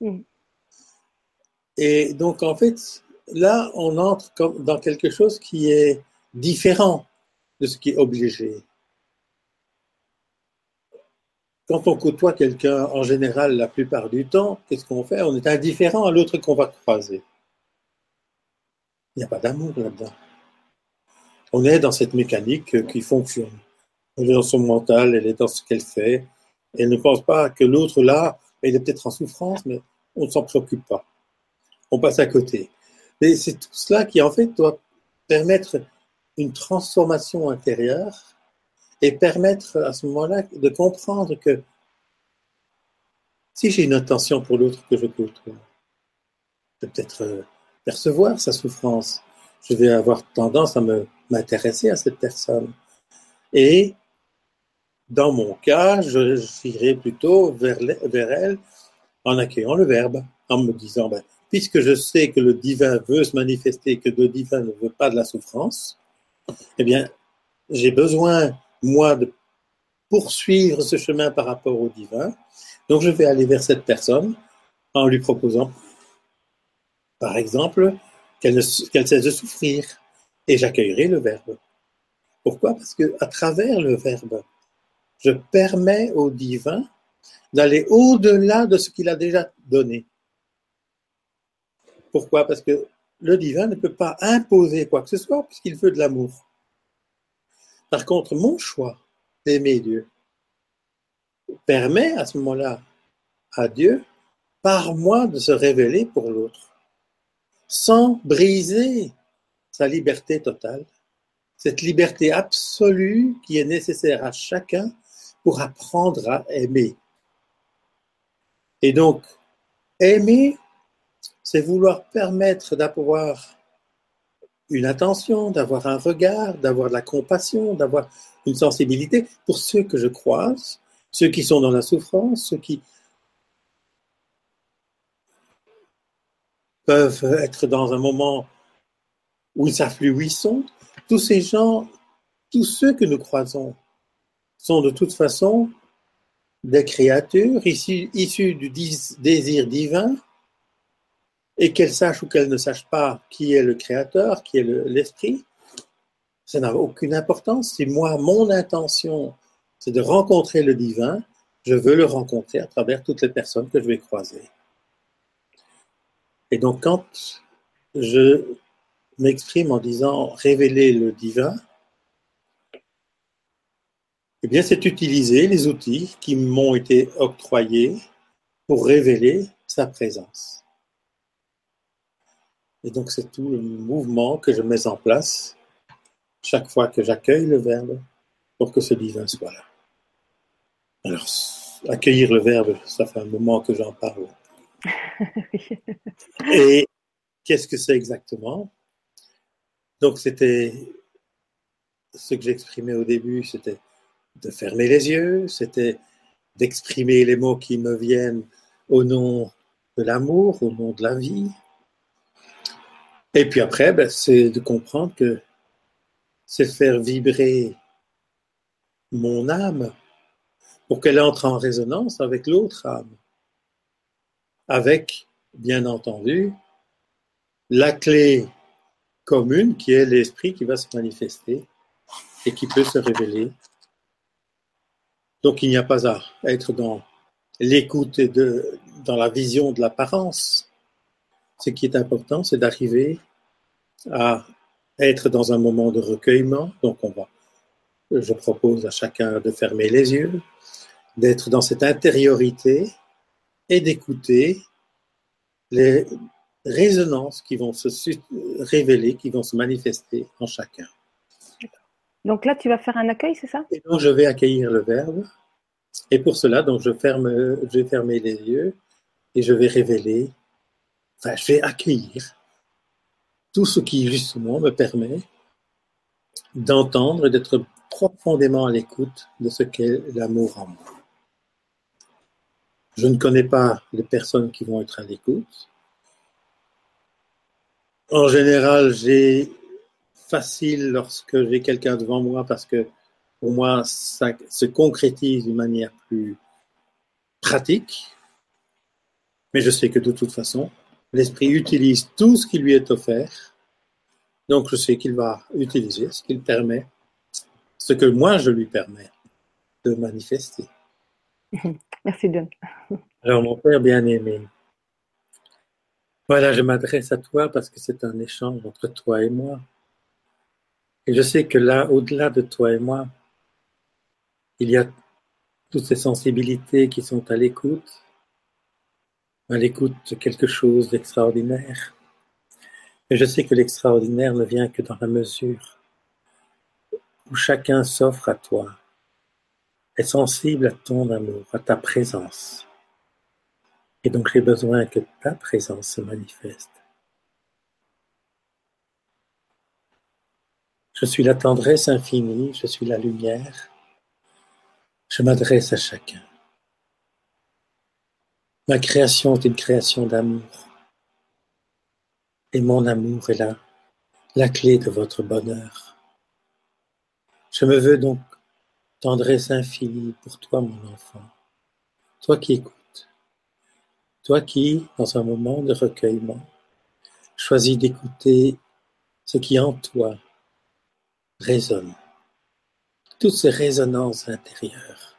S2: Hmm. Et donc, en fait, là, on entre dans quelque chose qui est différent de ce qui est obligé. Quand on côtoie quelqu'un, en général, la plupart du temps, qu'est-ce qu'on fait? On est indifférent à l'autre qu'on va croiser. Il n'y a pas d'amour là-dedans. On est dans cette mécanique qui fonctionne. Elle est dans son mental, elle est dans ce qu'elle fait. Elle ne pense pas que l'autre, là, il est peut-être en souffrance, mais on ne s'en préoccupe pas on passe à côté. Mais c'est tout cela qui, en fait, doit permettre une transformation intérieure et permettre à ce moment-là de comprendre que si j'ai une intention pour l'autre que je côtoie, je vais peut-être euh, percevoir sa souffrance. Je vais avoir tendance à m'intéresser à cette personne. Et dans mon cas, j'irai plutôt vers, vers elle en accueillant le Verbe, en me disant, ben, puisque je sais que le divin veut se manifester, que le divin ne veut pas de la souffrance, eh bien, j'ai besoin, moi, de poursuivre ce chemin par rapport au divin. Donc, je vais aller vers cette personne en lui proposant, par exemple, qu'elle cesse de souffrir, et j'accueillerai le Verbe. Pourquoi? Parce que à travers le Verbe, je permets au divin d'aller au-delà de ce qu'il a déjà donné. Pourquoi? Parce que le divin ne peut pas imposer quoi que ce soit puisqu'il veut de l'amour. Par contre, mon choix d'aimer Dieu permet à ce moment-là à Dieu, par moi, de se révéler pour l'autre, sans briser sa liberté totale, cette liberté absolue qui est nécessaire à chacun pour apprendre à aimer. Et donc, aimer, c'est vouloir permettre d'avoir une attention, d'avoir un regard, d'avoir de la compassion, d'avoir une sensibilité pour ceux que je croise, ceux qui sont dans la souffrance, ceux qui peuvent être dans un moment où ils ne. Tous ces gens, tous ceux que nous croisons, sont de toute façon des créatures issues, du désir divin, et qu'elles sachent ou qu'elles ne sachent pas qui est le créateur, qui est l'esprit, ça n'a aucune importance. Si moi, mon intention, c'est de rencontrer le divin, je veux le rencontrer à travers toutes les personnes que je vais croiser. Et donc, quand je m'exprime en disant révéler le divin, eh bien, c'est utiliser les outils qui m'ont été octroyés pour révéler sa présence. Et donc, c'est tout le mouvement que je mets en place chaque fois que j'accueille le Verbe pour que ce divin soit là. Alors, accueillir le Verbe, ça fait un moment que j'en parle. Et qu'est-ce que c'est exactement? Donc, c'était ce que j'exprimais au début, c'était de fermer les yeux, c'était d'exprimer les mots qui me viennent au nom de l'amour, au nom de la vie. Et puis après, ben, c'est de comprendre que c'est faire vibrer mon âme pour qu'elle entre en résonance avec l'autre âme. Avec, bien entendu, la clé commune qui est l'esprit qui va se manifester et qui peut se révéler donc il n'y a pas à être dans l'écoute de, dans la vision de l'apparence. Ce qui est important, c'est d'arriver à être dans un moment de recueillement. Donc on va, je propose à chacun de fermer les yeux, d'être dans cette intériorité et d'écouter les résonances qui vont se révéler, qui vont se manifester en chacun.
S1: Donc là, tu vas faire un accueil, c'est ça?
S2: Et donc, je vais accueillir le verbe. Et pour cela, donc, je, ferme, je vais fermer les yeux et je vais révéler, enfin, je vais accueillir tout ce qui, justement, me permet d'entendre et d'être profondément à l'écoute de ce qu'est l'amour en moi. Je ne connais pas les personnes qui vont être à l'écoute. En général, j'ai facile lorsque j'ai quelqu'un devant moi parce que pour moi, ça se concrétise d'une manière plus pratique. Mais je sais que de toute façon, l'esprit utilise tout ce qui lui est offert. Donc je sais qu'il va utiliser ce qu'il permet, ce que moi je lui permets de manifester.
S1: Merci John.
S2: Alors mon père bien-aimé, voilà, je m'adresse à toi parce que c'est un échange entre toi et moi. Et je sais que là, au-delà de toi et moi, il y a toutes ces sensibilités qui sont à l'écoute, à l'écoute quelque chose d'extraordinaire. Et je sais que l'extraordinaire ne vient que dans la mesure où chacun s'offre à toi, est sensible à ton amour, à ta présence. Et donc j'ai besoin que ta présence se manifeste. Je suis la tendresse infinie, je suis la lumière. Je m'adresse à chacun. Ma création est une création d'amour. Et mon amour est là, la clé de votre bonheur. Je me veux donc tendresse infinie pour toi, mon enfant. Toi qui écoutes. Toi qui, dans un moment de recueillement, choisis d'écouter ce qui en toi résonne. Toutes ces résonances intérieures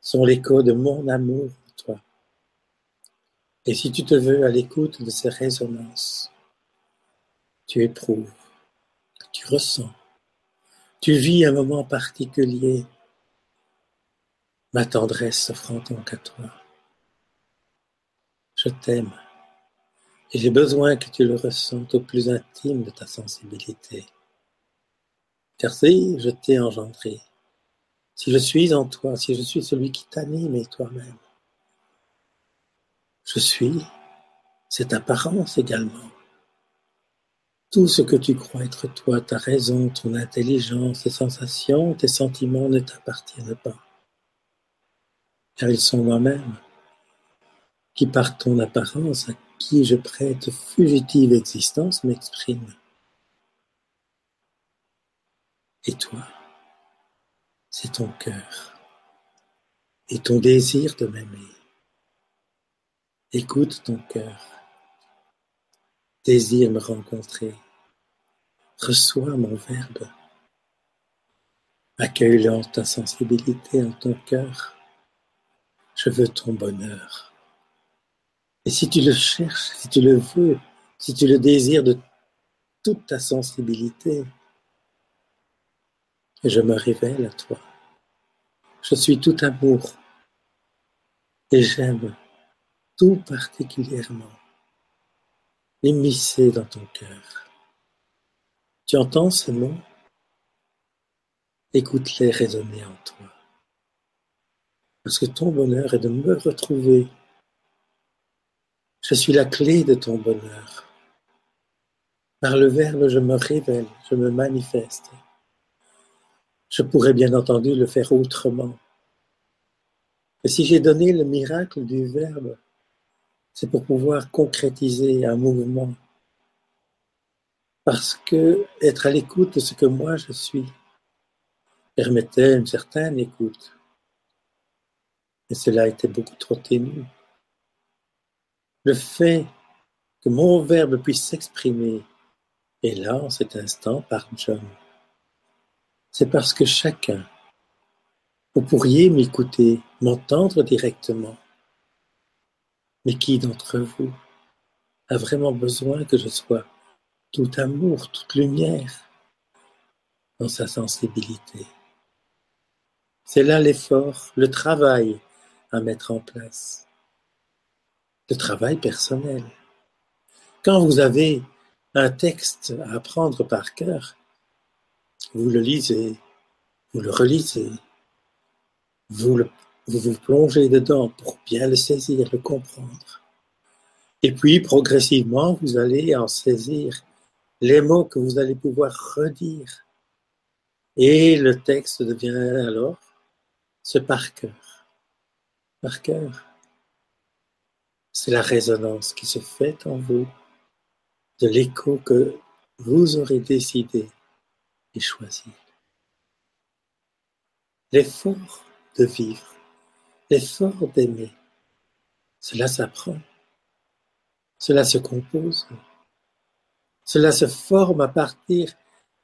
S2: sont l'écho de mon amour. Et si tu te veux à l'écoute de ces résonances, tu éprouves, tu ressens, tu vis un moment particulier, ma tendresse s'offrant donc à toi. Je t'aime et j'ai besoin que tu le ressentes au plus intime de ta sensibilité. Car si je t'ai engendré, si je suis en toi, si je suis celui qui t'anime et toi-même, je suis cette apparence également. Tout ce que tu crois être toi, ta raison, ton intelligence, tes sensations, tes sentiments ne t'appartiennent pas. Car ils sont moi-même, qui par ton apparence à qui je prête fugitive existence m'exprime. Et toi, c'est ton cœur et ton désir de m'aimer. Écoute ton cœur, désire me rencontrer, reçois mon verbe, accueille ta sensibilité en ton cœur. Je veux ton bonheur. Et si tu le cherches, si tu le veux, si tu le désires de toute ta sensibilité, je me révèle à toi. Je suis tout amour et j'aime tout particulièrement m'immiscer dans ton cœur. Tu entends ces mots Écoute-les résonner en toi. Parce que ton bonheur est de me retrouver. Je suis la clé de ton bonheur. Par le Verbe, je me révèle, je me manifeste. Je pourrais bien entendu le faire autrement. Et si j'ai donné le miracle du Verbe, c'est pour pouvoir concrétiser un mouvement. Parce que être à l'écoute de ce que moi je suis permettait une certaine écoute. Et cela était beaucoup trop ténu. Le fait que mon verbe puisse s'exprimer est là en cet instant par John c'est parce que chacun, vous pourriez m'écouter, m'entendre directement. Mais qui d'entre vous a vraiment besoin que je sois tout amour, toute lumière dans sa sensibilité? C'est là l'effort, le travail à mettre en place. Le travail personnel. Quand vous avez un texte à apprendre par cœur, vous le lisez, vous le relisez, vous, vous plongez dedans pour bien le saisir, le comprendre. Et puis, progressivement, vous allez en saisir les mots que vous allez pouvoir redire. Et le texte devient alors ce par cœur. Par cœur. C'est la résonance qui se fait en vous de l'écho que vous aurez décidé choisi. L'effort de vivre, l'effort d'aimer, cela s'apprend, cela se compose, cela se forme à partir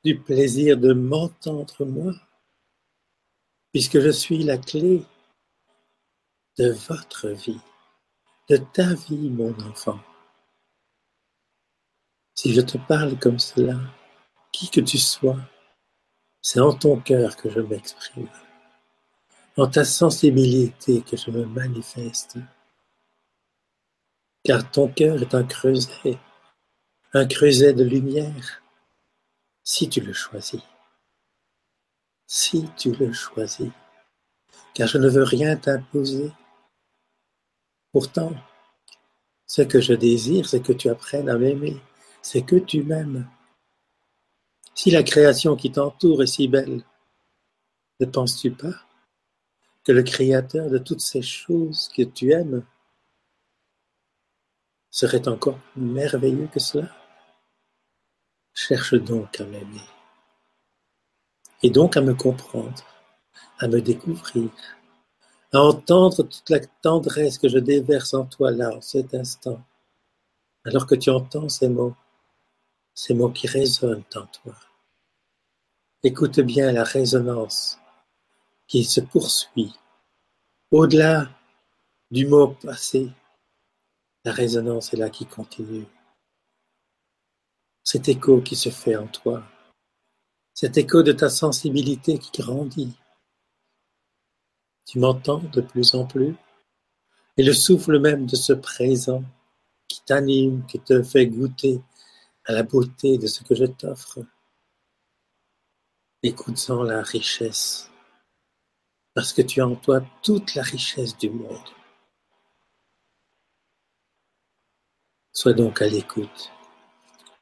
S2: du plaisir de m'entendre moi, puisque je suis la clé de votre vie, de ta vie, mon enfant. Si je te parle comme cela, qui que tu sois, c'est en ton cœur que je m'exprime, en ta sensibilité que je me manifeste. Car ton cœur est un creuset, un creuset de lumière, si tu le choisis. Si tu le choisis. Car je ne veux rien t'imposer. Pourtant, ce que je désire, c'est que tu apprennes à m'aimer, c'est que tu m'aimes. Si la création qui t'entoure est si belle, ne penses-tu pas que le Créateur de toutes ces choses que tu aimes serait encore merveilleux que cela Cherche donc à m'aimer, et donc à me comprendre, à me découvrir, à entendre toute la tendresse que je déverse en toi là, en cet instant, alors que tu entends ces mots, ces mots qui résonnent en toi. Écoute bien la résonance qui se poursuit au-delà du mot passé. La résonance est là qui continue. Cet écho qui se fait en toi, cet écho de ta sensibilité qui grandit. Tu m'entends de plus en plus et le souffle même de ce présent qui t'anime, qui te fait goûter à la beauté de ce que je t'offre. Écoute-en la richesse, parce que tu as en toi toute la richesse du monde. Sois donc à l'écoute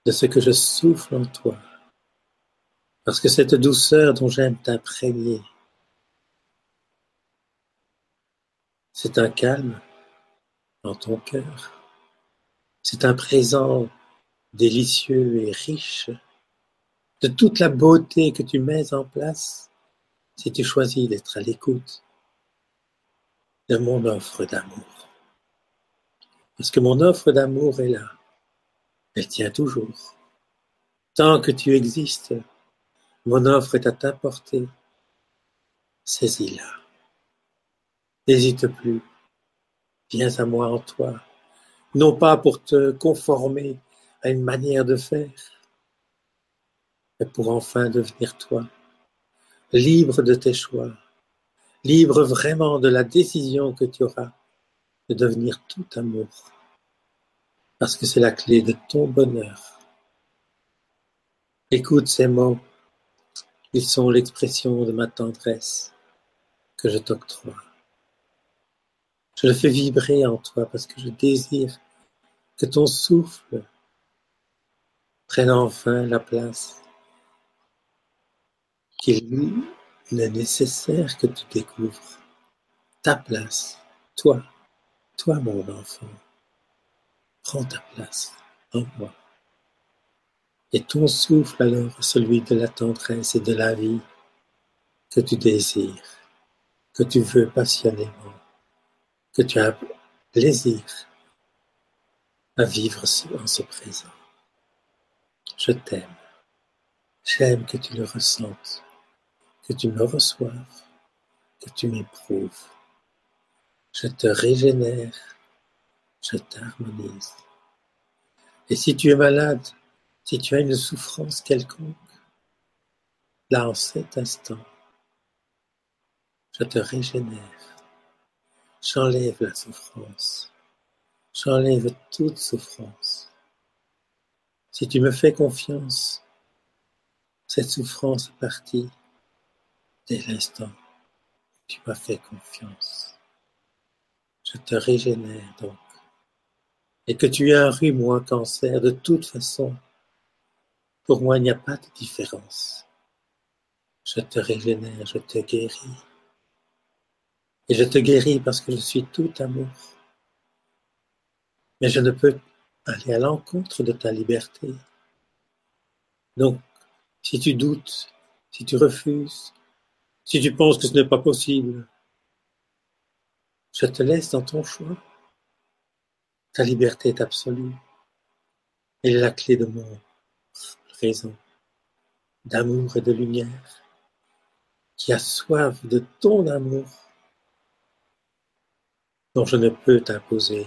S2: de ce que je souffle en toi, parce que cette douceur dont j'aime t'imprégner, c'est un calme dans ton cœur, c'est un présent délicieux et riche de toute la beauté que tu mets en place si tu choisis d'être à l'écoute de mon offre d'amour. Parce que mon offre d'amour est là. Elle tient toujours. Tant que tu existes, mon offre est à ta portée. Saisis-la. N'hésite plus. Viens à moi en toi, non pas pour te conformer à une manière de faire, mais pour enfin devenir toi, libre de tes choix, libre vraiment de la décision que tu auras de devenir tout amour, parce que c'est la clé de ton bonheur. Écoute ces mots, ils sont l'expression de ma tendresse que je t'octroie. Je le fais vibrer en toi parce que je désire que ton souffle prenne enfin la place qu'il est nécessaire que tu découvres ta place, toi, toi mon enfant. Prends ta place en moi. Et ton souffle alors celui de la tendresse et de la vie que tu désires, que tu veux passionnément, que tu as plaisir à vivre en ce présent. Je t'aime. J'aime que tu le ressentes que tu me reçoives, que tu m'éprouves. Je te régénère, je t'harmonise. Et si tu es malade, si tu as une souffrance quelconque, là en cet instant, je te régénère. J'enlève la souffrance. J'enlève toute souffrance. Si tu me fais confiance, cette souffrance est partie Dès l'instant où tu m'as fait confiance, je te régénère donc. Et que tu aies un rhume ou un cancer, de toute façon, pour moi il n'y a pas de différence. Je te régénère, je te guéris. Et je te guéris parce que je suis tout amour. Mais je ne peux aller à l'encontre de ta liberté. Donc, si tu doutes, si tu refuses, si tu penses que ce n'est pas possible, je te laisse dans ton choix. Ta liberté est absolue. Elle est la clé de mon raison, d'amour et de lumière, qui a soif de ton amour, dont je ne peux t'imposer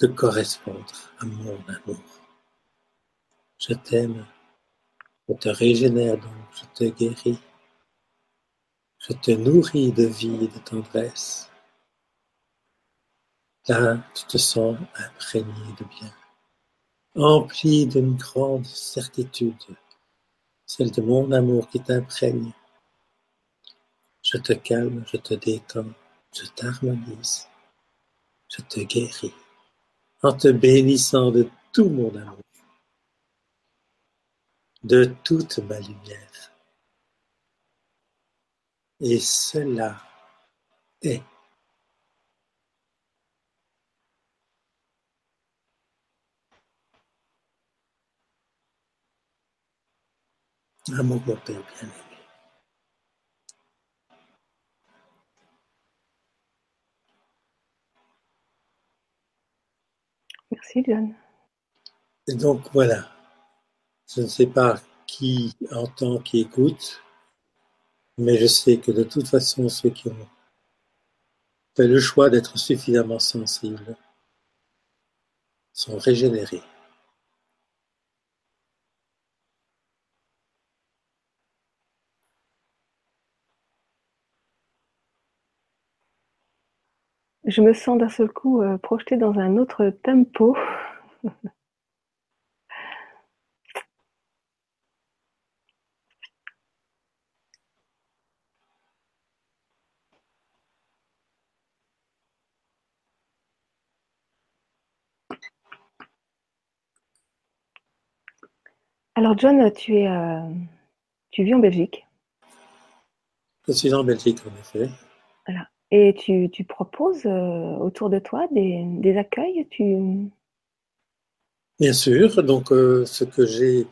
S2: de correspondre à mon amour. Je t'aime je te régénère donc, je te guéris. Je te nourris de vie et de tendresse. Là, tu te sens imprégné de bien, empli d'une grande certitude, celle de mon amour qui t'imprègne. Je te calme, je te détends, je t'harmonise, je te guéris, en te bénissant de tout mon amour de toute ma lumière. Et cela est. Amour, mon Père bien-aimé.
S1: Merci, John.
S2: Et donc voilà, je ne sais pas qui entend, qui écoute, mais je sais que de toute façon, ceux qui ont fait le choix d'être suffisamment sensibles sont régénérés.
S1: Je me sens d'un seul coup euh, projetée dans un autre tempo. Alors John, tu es, euh, tu vis en Belgique.
S2: Je suis en Belgique, en effet.
S1: Voilà. Et tu, tu proposes euh, autour de toi des, des accueils tu...
S2: Bien sûr, donc euh, ce que j'ai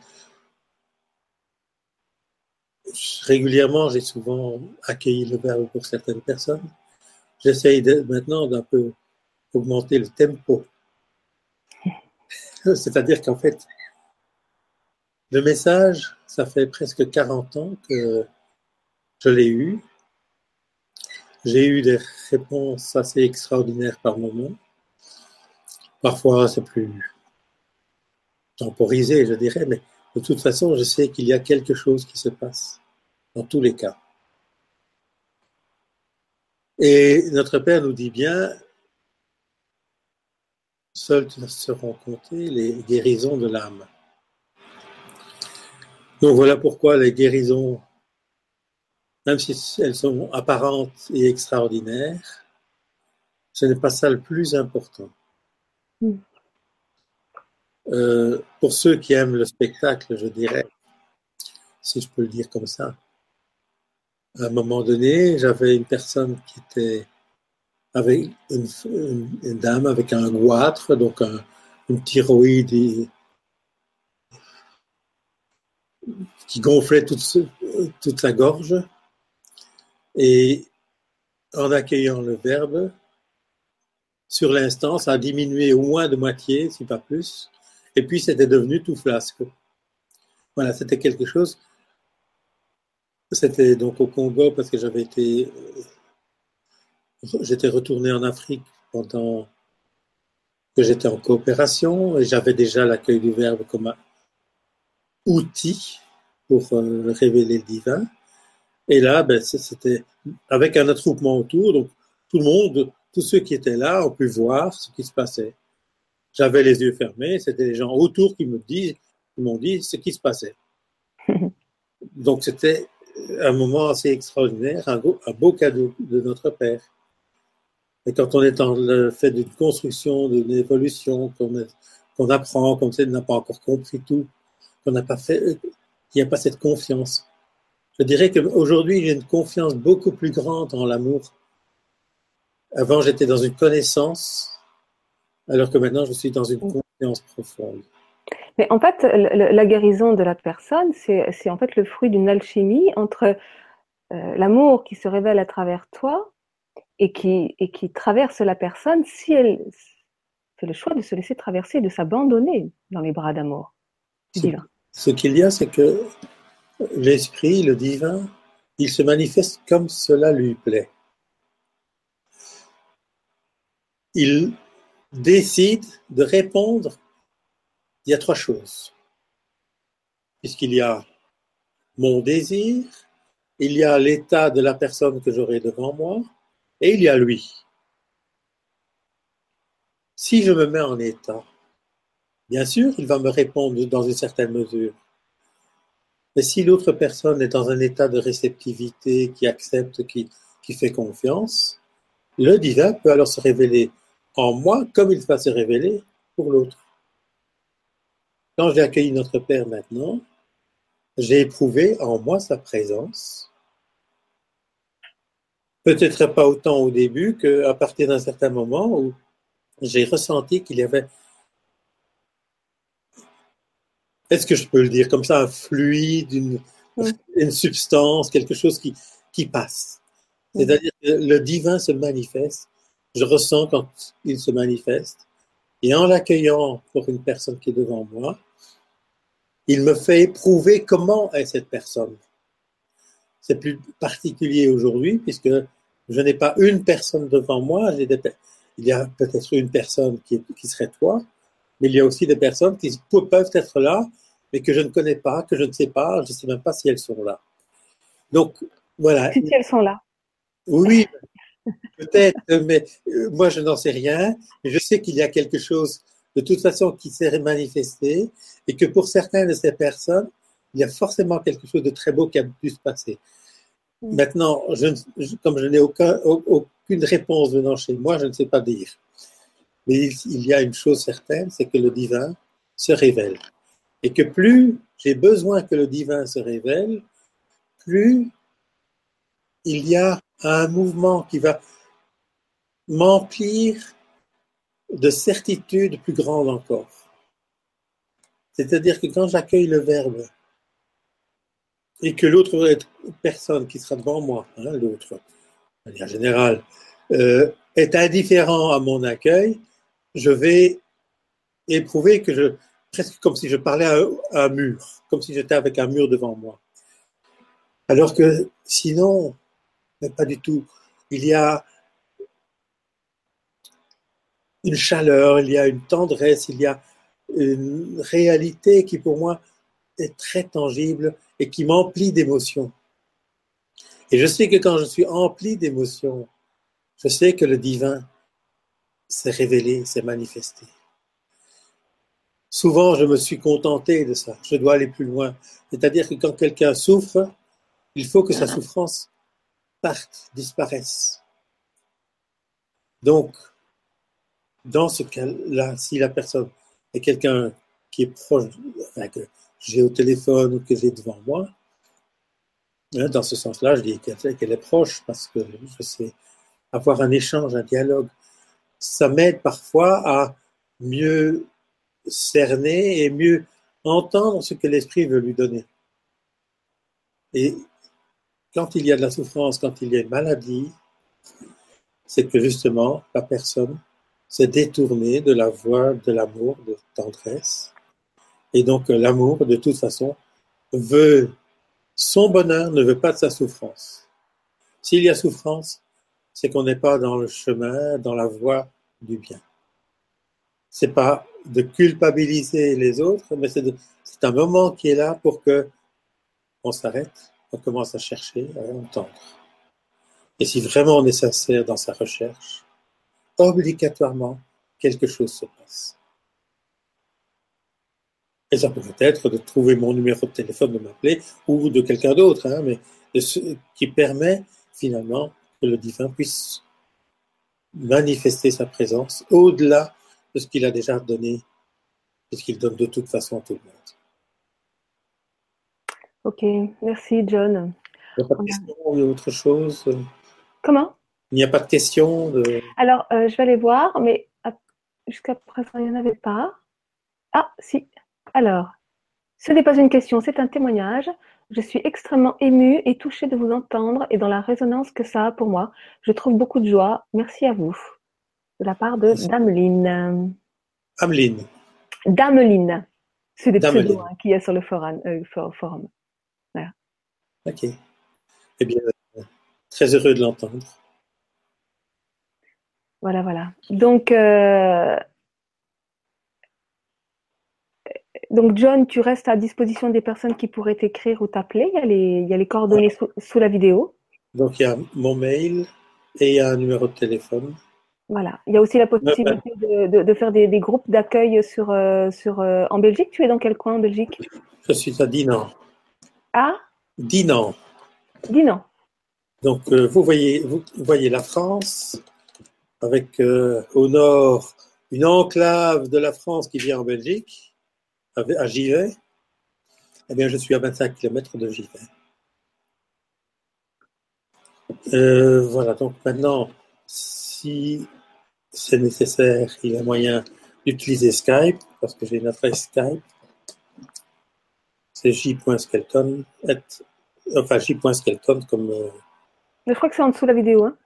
S2: régulièrement, j'ai souvent accueilli le verbe pour certaines personnes. J'essaye maintenant d'un peu augmenter le tempo. C'est-à-dire qu'en fait, le message, ça fait presque 40 ans que je l'ai eu. J'ai eu des réponses assez extraordinaires par moment. Parfois, c'est plus temporisé, je dirais, mais de toute façon, je sais qu'il y a quelque chose qui se passe, dans tous les cas. Et notre Père nous dit bien, seuls seront comptées les guérisons de l'âme. Donc voilà pourquoi les guérisons, même si elles sont apparentes et extraordinaires, ce n'est pas ça le plus important.
S1: Mm.
S2: Euh, pour ceux qui aiment le spectacle, je dirais, si je peux le dire comme ça, à un moment donné, j'avais une personne qui était avec une, une, une dame avec un goitre, donc un, une thyroïde qui gonflait toute, toute sa gorge. Et en accueillant le verbe, sur l'instant, ça a diminué au moins de moitié, si pas plus. Et puis, c'était devenu tout flasque. Voilà, c'était quelque chose. C'était donc au Congo parce que j'avais été. J'étais retourné en Afrique pendant que j'étais en coopération et j'avais déjà l'accueil du verbe comme outil pour euh, révéler le divin. Et là, ben, c'était avec un attroupement autour, donc tout le monde, tous ceux qui étaient là ont pu voir ce qui se passait. J'avais les yeux fermés, c'était les gens autour qui me disent, qui m'ont dit ce qui se passait. Donc c'était un moment assez extraordinaire, un beau, un beau cadeau de notre Père. Et quand on est dans le fait d'une construction, d'une évolution, qu'on apprend, qu'on n'a pas encore compris tout, qu'on n'a pas fait, qu'il n'y a pas cette confiance. Je dirais qu'aujourd'hui, j'ai une confiance beaucoup plus grande en l'amour. Avant, j'étais dans une connaissance, alors que maintenant, je suis dans une confiance profonde.
S1: Mais en fait, la guérison de la personne, c'est en fait le fruit d'une alchimie entre euh, l'amour qui se révèle à travers toi et qui, et qui traverse la personne si elle fait le choix de se laisser traverser, de s'abandonner dans les bras d'amour divin.
S2: Ce qu'il y a, c'est que l'esprit, le divin, il se manifeste comme cela lui plaît. Il décide de répondre. Il y a trois choses. Puisqu'il y a mon désir, il y a l'état de la personne que j'aurai devant moi, et il y a lui. Si je me mets en état, Bien sûr, il va me répondre dans une certaine mesure. Mais si l'autre personne est dans un état de réceptivité, qui accepte, qui, fait confiance, le divin peut alors se révéler en moi comme il va se révéler pour l'autre. Quand j'ai accueilli notre Père maintenant, j'ai éprouvé en moi sa présence. Peut-être pas autant au début qu'à partir d'un certain moment où j'ai ressenti qu'il y avait, est-ce que je peux le dire comme ça, un fluide, une, une substance, quelque chose qui, qui passe. C'est-à-dire que le divin se manifeste, je ressens quand il se manifeste, et en l'accueillant pour une personne qui est devant moi, il me fait éprouver comment est cette personne. C'est plus particulier aujourd'hui puisque je n'ai pas une personne devant moi, il y a peut-être une personne qui, qui, serait toi, mais il y a aussi des personnes qui peuvent être là, mais que je ne connais pas, que je ne sais pas, je ne sais même pas si elles sont là. Donc, voilà.
S1: Si elles sont là.
S2: Oui, peut-être, mais euh, moi je n'en sais rien. Je sais qu'il y a quelque chose de toute façon qui s'est manifesté et que pour certaines de ces personnes, il y a forcément quelque chose de très beau qui a pu se passer. Mm. Maintenant, je, comme je n'ai aucun, aucune réponse venant chez moi, je ne sais pas dire. Mais il, y a une chose certaine, c'est que le divin se révèle. Et que plus j'ai besoin que le divin se révèle, plus il y a un mouvement qui va m'emplir de certitude plus grande encore. C'est-à-dire que quand j'accueille le Verbe et que l'autre personne qui sera devant moi, hein, l'autre, de manière générale, euh, est indifférent à mon accueil, je vais éprouver que je, presque comme si je parlais à, un mur, comme si j'étais avec un mur devant moi. Alors que sinon, mais pas du tout, il y a une chaleur, il y a une tendresse, il y a une réalité qui pour moi est très tangible et qui m'emplit d'émotions. Et je sais que quand je suis empli d'émotions, je sais que le divin s'est révélé, s'est manifesté. Souvent, je me suis contenté de ça. Je dois aller plus loin. C'est-à-dire que quand quelqu'un souffre, il faut que sa souffrance parte, disparaisse. Donc, dans ce cas-là, si la personne est quelqu'un qui est proche, que j'ai au téléphone ou que j'ai devant moi, hein, dans ce sens-là, je dis qu'elle est proche parce que je sais avoir un échange, un dialogue. Ça m'aide parfois à mieux cerner et mieux entendre ce que l'esprit veut lui donner. Et quand il y a de la souffrance, quand il y a une maladie, c'est que justement, la personne s'est détournée de la voie de l'amour, de tendresse. Et donc, l'amour, de toute façon, veut son bonheur, ne veut pas de sa souffrance. S'il y a souffrance, c'est qu'on n'est pas dans le chemin, dans la voie du bien. C'est pas de culpabiliser les autres, mais c'est un moment qui est là pour que on s'arrête, on commence à chercher, à entendre. Et si vraiment on est sincère dans sa recherche, obligatoirement, quelque chose se passe. Et ça peut être de trouver mon numéro de téléphone, de m'appeler, ou de quelqu'un d'autre, hein, mais ce, qui permet finalement que le divin puisse manifester sa présence au-delà de ce qu'il a déjà donné, puisqu'il donne de toute façon à tout le monde.
S1: Ok, merci John.
S2: Il n'y a pas de question ou autre chose?
S1: Comment?
S2: Il n'y a pas de question de...
S1: Alors, euh, je vais aller voir, mais jusqu'à présent, il n'y en avait pas. Ah, si. Alors, ce n'est pas une question, c'est un témoignage. Je suis extrêmement émue et touchée de vous entendre et dans la résonance que ça a pour moi. Je trouve beaucoup de joie. Merci à vous. De la part de Dameline.
S2: Ameline.
S1: Dameline. C'est des pseudos hein, qui est sur le forum. Euh, forum.
S2: Ok. Eh bien, très heureux de l'entendre.
S1: Voilà, voilà. Donc, euh, donc, John, tu restes à disposition des personnes qui pourraient t'écrire ou t'appeler. Il, il, y a les coordonnées sous, la vidéo.
S2: Donc, il y a mon mail et il y a un numéro de téléphone.
S1: Voilà. Il y a aussi la possibilité de, faire des, groupes d'accueil sur, euh, sur, euh, en Belgique. Tu es dans quel coin en Belgique?
S2: Je suis à Dinan.
S1: Ah?
S2: Dinan.
S1: Dinan.
S2: Donc, euh, vous, voyez, vous voyez la France, avec au nord une enclave de la France qui vient en Belgique, à Givet. Eh bien, je suis à 25 km de Givet. Voilà, donc maintenant, si c'est nécessaire, il y a moyen d'utiliser Skype, parce que j'ai une adresse Skype. C'est j.skelton, enfin j.skelton comme. Euh,
S1: je crois que c'est en dessous de la vidéo. Hein.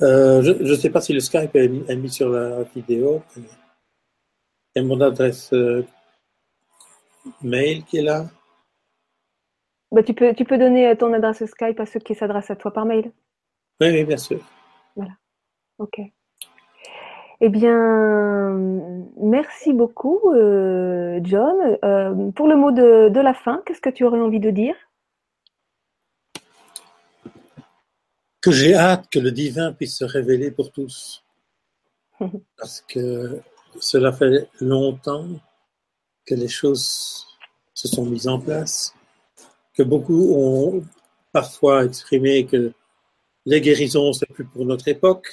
S2: Euh, je ne sais pas si le Skype est mis, sur la vidéo. Et mon adresse euh, mail qui est là.
S1: Bah, tu, peux, tu peux donner ton adresse Skype à ceux qui s'adressent à toi par mail.
S2: Oui, oui, bien sûr.
S1: Ok. Eh bien, merci beaucoup, euh, John. Euh, pour le mot de, de la fin, qu'est-ce que tu aurais envie de dire?
S2: Que j'ai hâte que le divin puisse se révéler pour tous. Parce que cela fait longtemps que les choses se sont mises en place, que beaucoup ont parfois exprimé que les guérisons, c'est plus pour notre époque,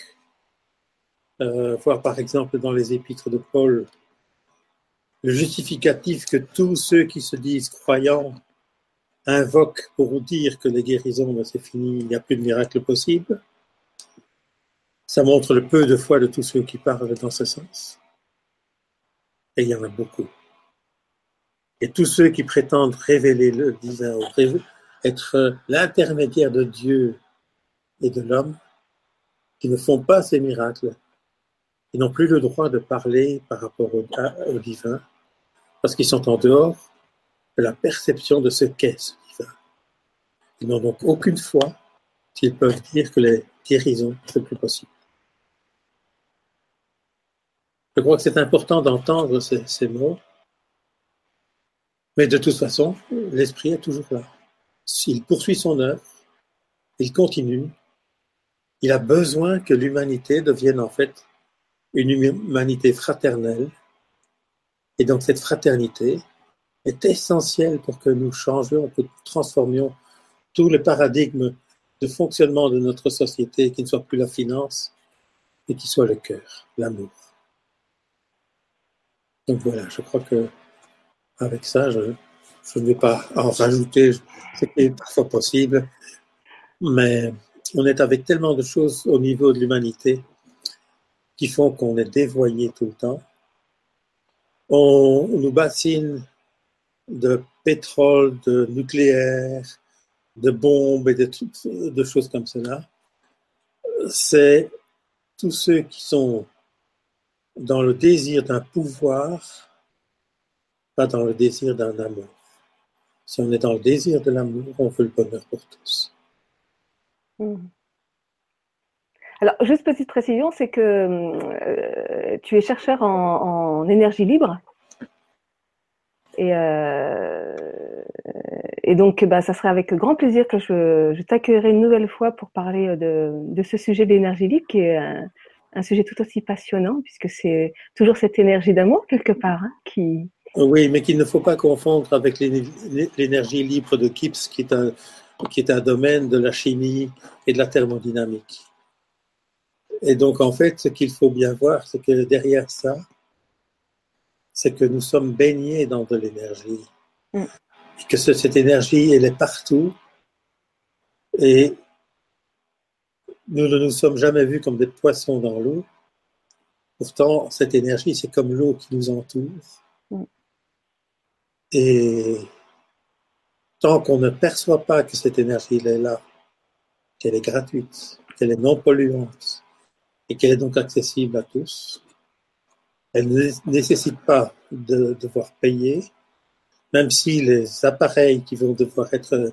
S2: euh, voir par exemple dans les épîtres de Paul le justificatif que tous ceux qui se disent croyants invoquent pour dire que les guérisons, ben, c'est fini, il n'y a plus de miracle possible. Ça montre le peu de foi de tous ceux qui parlent dans ce sens. Et il y en a beaucoup. Et tous ceux qui prétendent révéler le divin, être l'intermédiaire de Dieu et de l'homme, qui ne font pas ces miracles, ils n'ont plus le droit de parler par rapport au, divin, parce qu'ils sont en dehors de la perception de ce qu'est ce divin. Ils n'ont donc aucune foi s'ils peuvent dire que les guérisons, c'est plus possible. Je crois que c'est important d'entendre ces, ces, mots, mais de toute façon, l'Esprit est toujours là. S'il poursuit son œuvre, il continue, il a besoin que l'humanité devienne en fait une humanité fraternelle. Et donc cette fraternité est essentielle pour que nous changions, que nous transformions tout le paradigme de fonctionnement de notre société, qui ne soit plus la finance, et qui soit le cœur, l'amour. Donc voilà, je crois que avec ça, je, ne vais pas en rajouter ce qui parfois possible, mais on est avec tellement de choses au niveau de l'humanité qui font qu'on est dévoyé tout le temps. On, nous bassine de pétrole, de nucléaire, de bombes et de, de choses comme cela. C'est tous ceux qui sont dans le désir d'un pouvoir, pas dans le désir d'un amour. Si on est dans le désir de l'amour, on veut le bonheur pour tous.
S1: Mmh. Alors, juste petite précision, c'est que euh, tu es chercheur en, énergie libre. Et, euh, et donc, bah, ça serait avec grand plaisir que je, t'accueillerai une nouvelle fois pour parler de, de ce sujet d'énergie libre, qui est un, sujet tout aussi passionnant, puisque c'est toujours cette énergie d'amour, quelque part, hein, qui...
S2: Oui, mais qu'il ne faut pas confondre avec l'énergie libre de Gibbs, qui est un domaine de la chimie et de la thermodynamique. Et donc, en fait, ce qu'il faut bien voir, c'est que derrière ça, c'est que nous sommes baignés dans de l'énergie. Mm. Et que cette énergie, elle est partout. Et nous ne nous sommes jamais vus comme des poissons dans l'eau. Pourtant, cette énergie, c'est comme l'eau qui nous entoure. Mm. Et tant qu'on ne perçoit pas que cette énergie elle est là, qu'elle est gratuite, qu'elle est non polluante, et qu'elle est donc accessible à tous. Elle ne nécessite pas de devoir payer, même si les appareils qui vont devoir être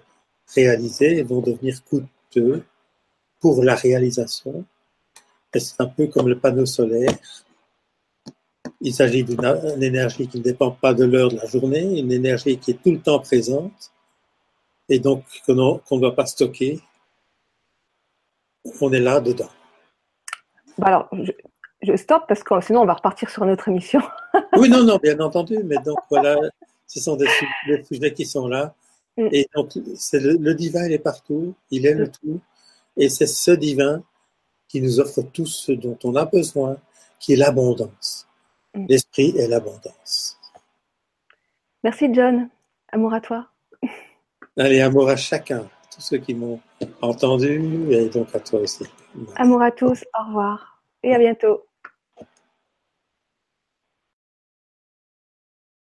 S2: réalisés vont devenir coûteux pour la réalisation. C'est un peu comme le panneau solaire. Il s'agit d'une énergie qui ne dépend pas de l'heure de la journée, une énergie qui est tout le temps présente et donc qu'on ne doit pas stocker. On est là dedans.
S1: Bah alors, je, stoppe parce que sinon on va repartir sur notre émission.
S2: oui, non, non, bien entendu, mais donc voilà, ce sont des, sujets qui sont là. Mm. Et donc, c'est le, divin, il est partout, il est le mm. tout. Et c'est ce divin qui nous offre tout ce dont on a besoin, qui est l'abondance. Mm. L'esprit est l'abondance.
S1: Merci John. Amour à toi.
S2: Allez, amour à chacun. Tous ceux qui m'ont entendu et donc à toi aussi.
S1: Amour à tous, au revoir et à bientôt.